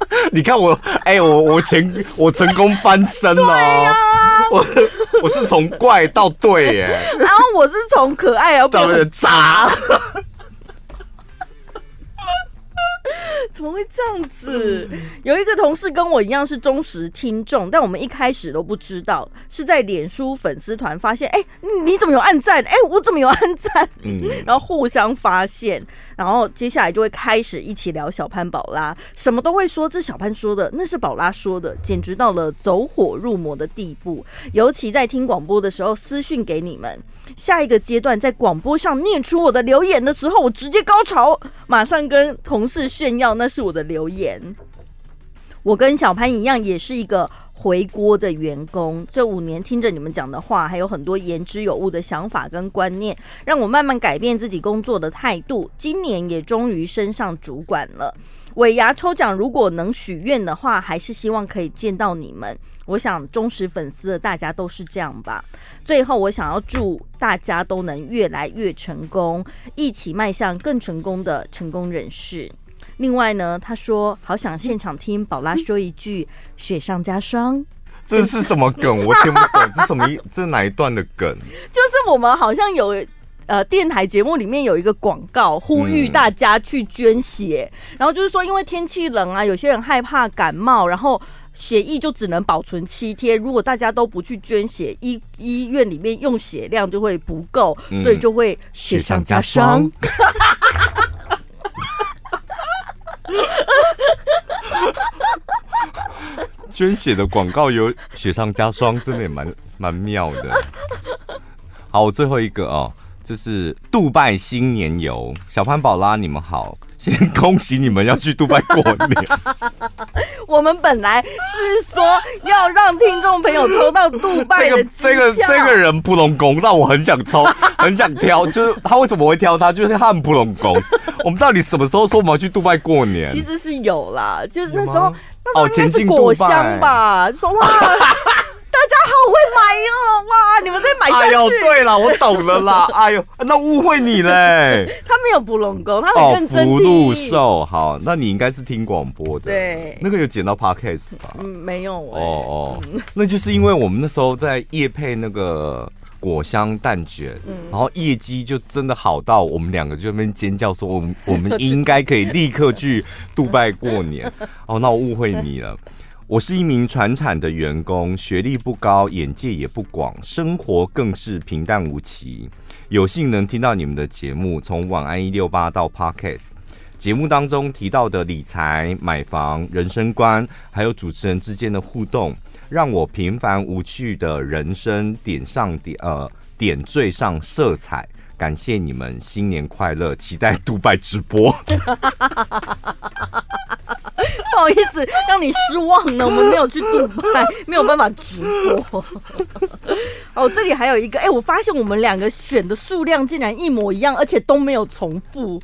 你看我，哎、欸，我我成我成功翻身了，啊、我我是从怪到对耶，然后我是从可爱而变成渣。怎么会这样子？有一个同事跟我一样是忠实听众，但我们一开始都不知道，是在脸书粉丝团发现，哎、欸，你怎么有暗赞？哎、欸，我怎么有暗赞？嗯，然后互相发现，然后接下来就会开始一起聊小潘宝拉，什么都会说，这小潘说的，那是宝拉说的，简直到了走火入魔的地步。尤其在听广播的时候，私讯给你们，下一个阶段在广播上念出我的留言的时候，我直接高潮，马上跟同事炫耀。那是我的留言。我跟小潘一样，也是一个回锅的员工。这五年听着你们讲的话，还有很多言之有物的想法跟观念，让我慢慢改变自己工作的态度。今年也终于升上主管了。尾牙抽奖，如果能许愿的话，还是希望可以见到你们。我想忠实粉丝的大家都是这样吧。最后，我想要祝大家都能越来越成功，一起迈向更成功的成功人士。另外呢，他说好想现场听宝拉说一句“雪上加霜”，这是什么梗？我听不懂，这是什么意？这是哪一段的梗？就是我们好像有呃电台节目里面有一个广告，呼吁大家去捐血，嗯、然后就是说因为天气冷啊，有些人害怕感冒，然后血液就只能保存七天。如果大家都不去捐血，医医院里面用血量就会不够，嗯、所以就会雪上加霜。捐血的广告有雪上加霜，真的也蛮蛮妙的。好，我最后一个哦，就是杜拜新年游，小潘宝拉，你们好，先恭喜你们要去杜拜过年。我们本来是说要让听众朋友抽到杜拜的机，这个这个这个人普龙宫，让我很想抽，很想挑，就是他为什么会挑他，就是他很普拢拱。我们到底什么时候说我们要去杜拜过年？其实是有啦，就是那时候。那时候应该是果香吧？说哇，大家好会买哦！哇，你们再买下去。哎呦，对了，我懂了啦。哎呦，那误会你嘞。他没有不拢拱，他很认真听。福禄寿，好，那你应该是听广播的。对，那个有剪到 podcast 吧？嗯，没有。哦哦，那就是因为我们那时候在夜配那个。果香蛋卷，然后业绩就真的好到我们两个就在那边尖叫说，我们 我们应该可以立刻去杜拜过年。哦，那我误会你了，我是一名传产的员工，学历不高，眼界也不广，生活更是平淡无奇。有幸能听到你们的节目，从晚安一六八到 Podcast 节目当中提到的理财、买房、人生观，还有主持人之间的互动。让我平凡无趣的人生点上点呃点缀上色彩，感谢你们，新年快乐！期待杜拜直播。不好意思，让你失望了，我们没有去杜拜，没有办法直播。哦，这里还有一个，哎、欸，我发现我们两个选的数量竟然一模一样，而且都没有重复。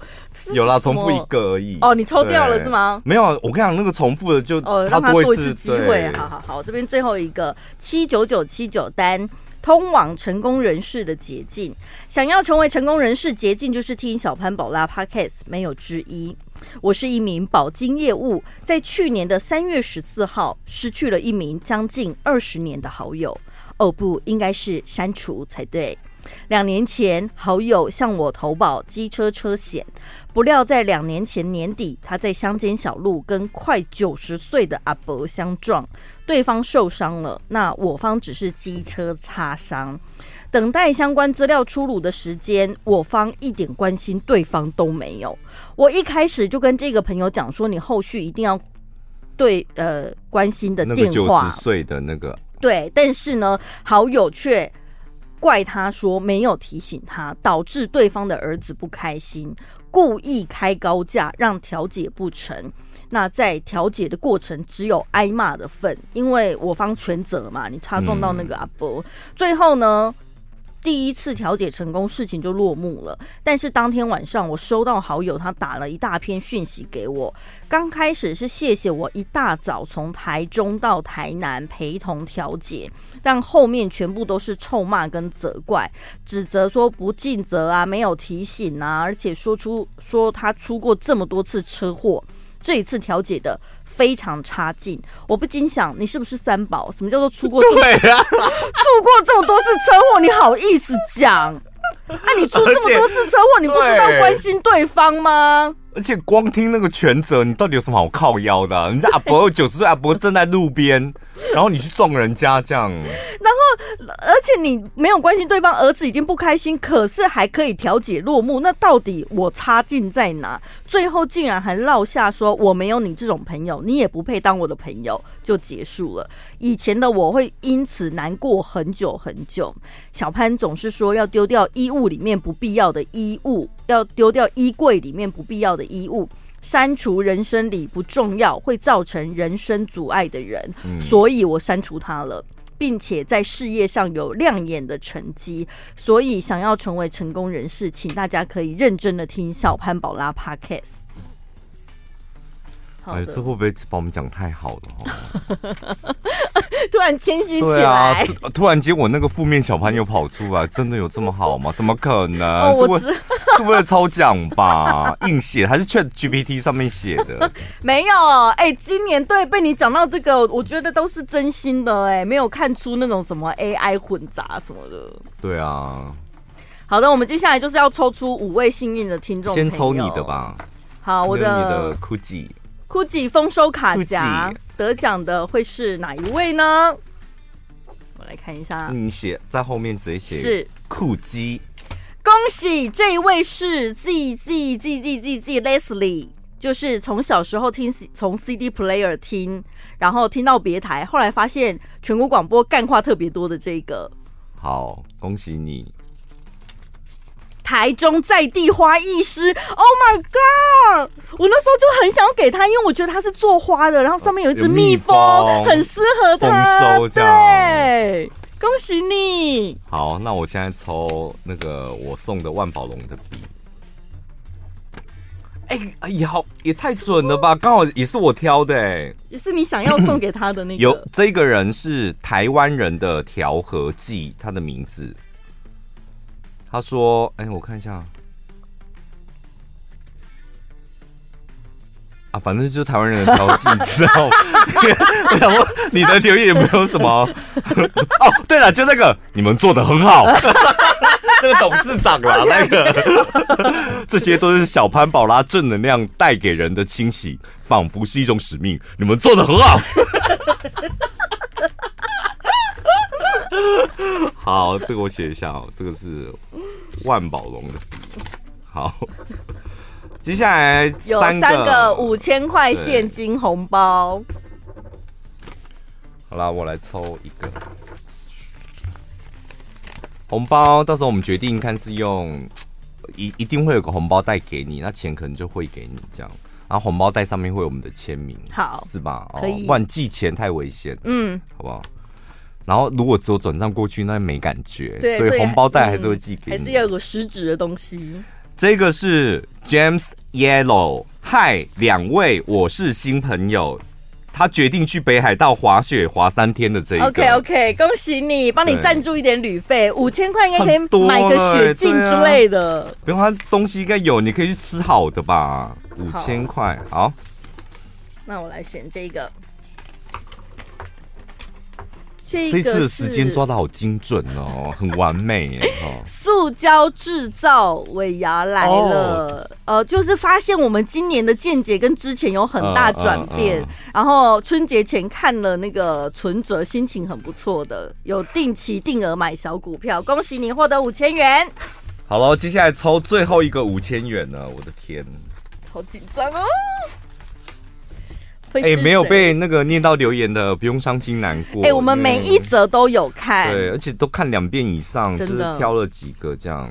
有啦，重复一个而已。哦，你抽掉了是吗？没有，我跟你讲，那个重复的就哦，让他多一次机会。好好好，这边最后一个七九九七九单。通往成功人士的捷径，想要成为成功人士，捷径就是听小潘宝拉 Podcast，没有之一。我是一名保金业务，在去年的三月十四号失去了一名将近二十年的好友。哦，不，应该是删除才对。两年前，好友向我投保机车车险，不料在两年前年底，他在乡间小路跟快九十岁的阿伯相撞，对方受伤了，那我方只是机车擦伤。等待相关资料出炉的时间，我方一点关心对方都没有。我一开始就跟这个朋友讲说，你后续一定要对呃关心的电话。九十岁的那个对，但是呢，好友却。怪他说没有提醒他，导致对方的儿子不开心，故意开高价让调解不成。那在调解的过程只有挨骂的份，因为我方全责嘛，你插撞到那个阿伯，嗯、最后呢。第一次调解成功，事情就落幕了。但是当天晚上，我收到好友他打了一大篇讯息给我。刚开始是谢谢我一大早从台中到台南陪同调解，但后面全部都是臭骂跟责怪，指责说不尽责啊，没有提醒啊，而且说出说他出过这么多次车祸，这一次调解的。非常差劲，我不禁想，你是不是三宝？什么叫做出过？对呀、啊，出过这么多次车祸，你好意思讲？那、啊，你出这么多次车祸，你不知道关心对方吗？而且光听那个全责，你到底有什么好靠腰的、啊？人家阿伯九十岁，阿伯站在路边，然后你去撞人家这样，然后而且你没有关心对方儿子已经不开心，可是还可以调解落幕。那到底我差劲在哪？最后竟然还落下说我没有你这种朋友，你也不配当我的朋友，就结束了。以前的我会因此难过很久很久。小潘总是说要丢掉衣物里面不必要的衣物，要丢掉衣柜里面不必要的衣物，删除人生里不重要会造成人生阻碍的人，嗯、所以我删除他了，并且在事业上有亮眼的成绩。所以想要成为成功人士，请大家可以认真的听小潘宝拉 Podcast。哎，这会不会把我们讲太好了？突然谦虚起来，啊，突然间我那个负面小潘又跑出来，真的有这么好吗？怎么可能？哦、我是为 是为了抽奖吧？硬写还是 Chat GPT 上面写的？没有，哎、欸，今年对被你讲到这个，我觉得都是真心的，哎，没有看出那种什么 AI 混杂什么的。对啊，好的，我们接下来就是要抽出五位幸运的听众，先抽你的吧。好，我的你的 Gucci。GUCCI 丰收卡夹得奖的会是哪一位呢？我来看一下，你写在后面直接写是。酷鸡，恭喜这一位是 Z Z Z Z Z Z Leslie，就是从小时候听从 CD player 听，然后听到别台，后来发现全国广播干话特别多的这个，好，恭喜你。台中在地花艺师，Oh my god！我那时候就很想给他，因为我觉得他是做花的，然后上面有一只蜜蜂，蜂很适合他。对，恭喜你！好，那我现在抽那个我送的万宝龙的笔。哎、欸，哎呀，也太准了吧！刚好也是我挑的，哎，也是你想要送给他的那个。有这个人是台湾人的调和剂，他的名字。他说：“哎、我看一下啊，反正就是台湾人的调剂，知道吗？我想问你的留言有没有什么？哦，对了，就那个，你们做的很好，那个董事长啦，那个，这些都是小潘宝拉正能量带给人的惊喜，仿佛是一种使命。你们做的很好。”好，这个我写一下哦。这个是万宝龙的笔。好，接下来有三个五千块现金红包。好啦，我来抽一个红包。到时候我们决定看是用一一定会有个红包袋给你，那钱可能就会给你这样。然后红包袋上面会有我们的签名，好是吧？可以，不然寄钱太危险。嗯，好不好？然后如果只有转账过去，那没感觉，所以红包袋还是会寄给你，还是要有个实质的东西。这个是 James Yellow，嗨，两位，我是新朋友，他决定去北海道滑雪滑三天的这一个。OK OK，恭喜你，帮你赞助一点旅费，五千块应该可以买个雪镜之类的。啊、不用，他东西应该有，你可以去吃好的吧？五千块，好。那我来选这个。这次的时间抓的好精准哦，很完美耶！塑胶制造尾牙来了，哦、呃，就是发现我们今年的见解跟之前有很大转变。嗯嗯嗯、然后春节前看了那个存折，心情很不错的，有定期定额买小股票，恭喜你获得五千元。好了，接下来抽最后一个五千元呢！我的天，好紧张哦！哎、欸，没有被那个念到留言的，不用伤心难过。哎、欸，我们每一则都有看，对，而且都看两遍以上，就是挑了几个这样。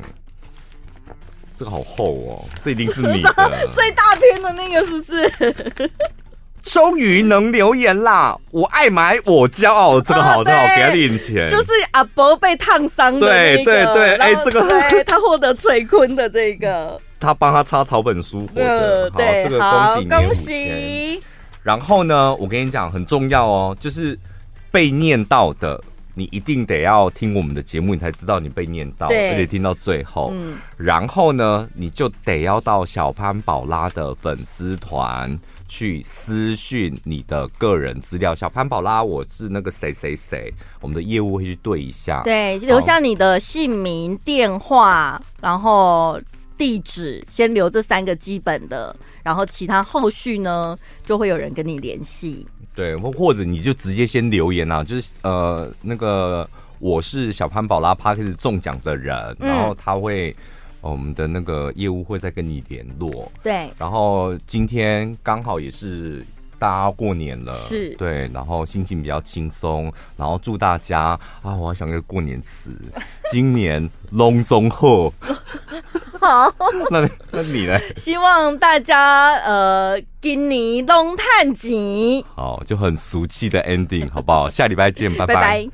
这个好厚哦，这一定是你的 最大篇的那个，是不是？终于能留言啦！我爱买，我骄傲。这个好，这个好，给他点钱。就是阿伯被烫伤的，对对对。哎，这个他获得垂坤的这个，他帮他擦草本书获得。好，这个恭喜恭喜。然后呢，我跟你讲很重要哦，就是被念到的，你一定得要听我们的节目，你才知道你被念到，而且听到最后。嗯。然后呢，你就得要到小潘宝拉的粉丝团去私讯你的个人资料。小潘宝拉，我是那个谁谁谁，我们的业务会去对一下。对，留下你的姓名、电话，然后。地址，先留这三个基本的，然后其他后续呢就会有人跟你联系。对，或或者你就直接先留言啊，就是呃那个我是小潘宝拉 Podcast 中奖的人，嗯、然后他会我们的那个业务会再跟你联络。对，然后今天刚好也是。大家过年了，是对，然后心情比较轻松，然后祝大家啊，我要想个过年词，今年龙中贺，好，那那你呢？希望大家呃，今年龙探吉，好，就很俗气的 ending，好不好？下礼拜见，拜拜。拜拜。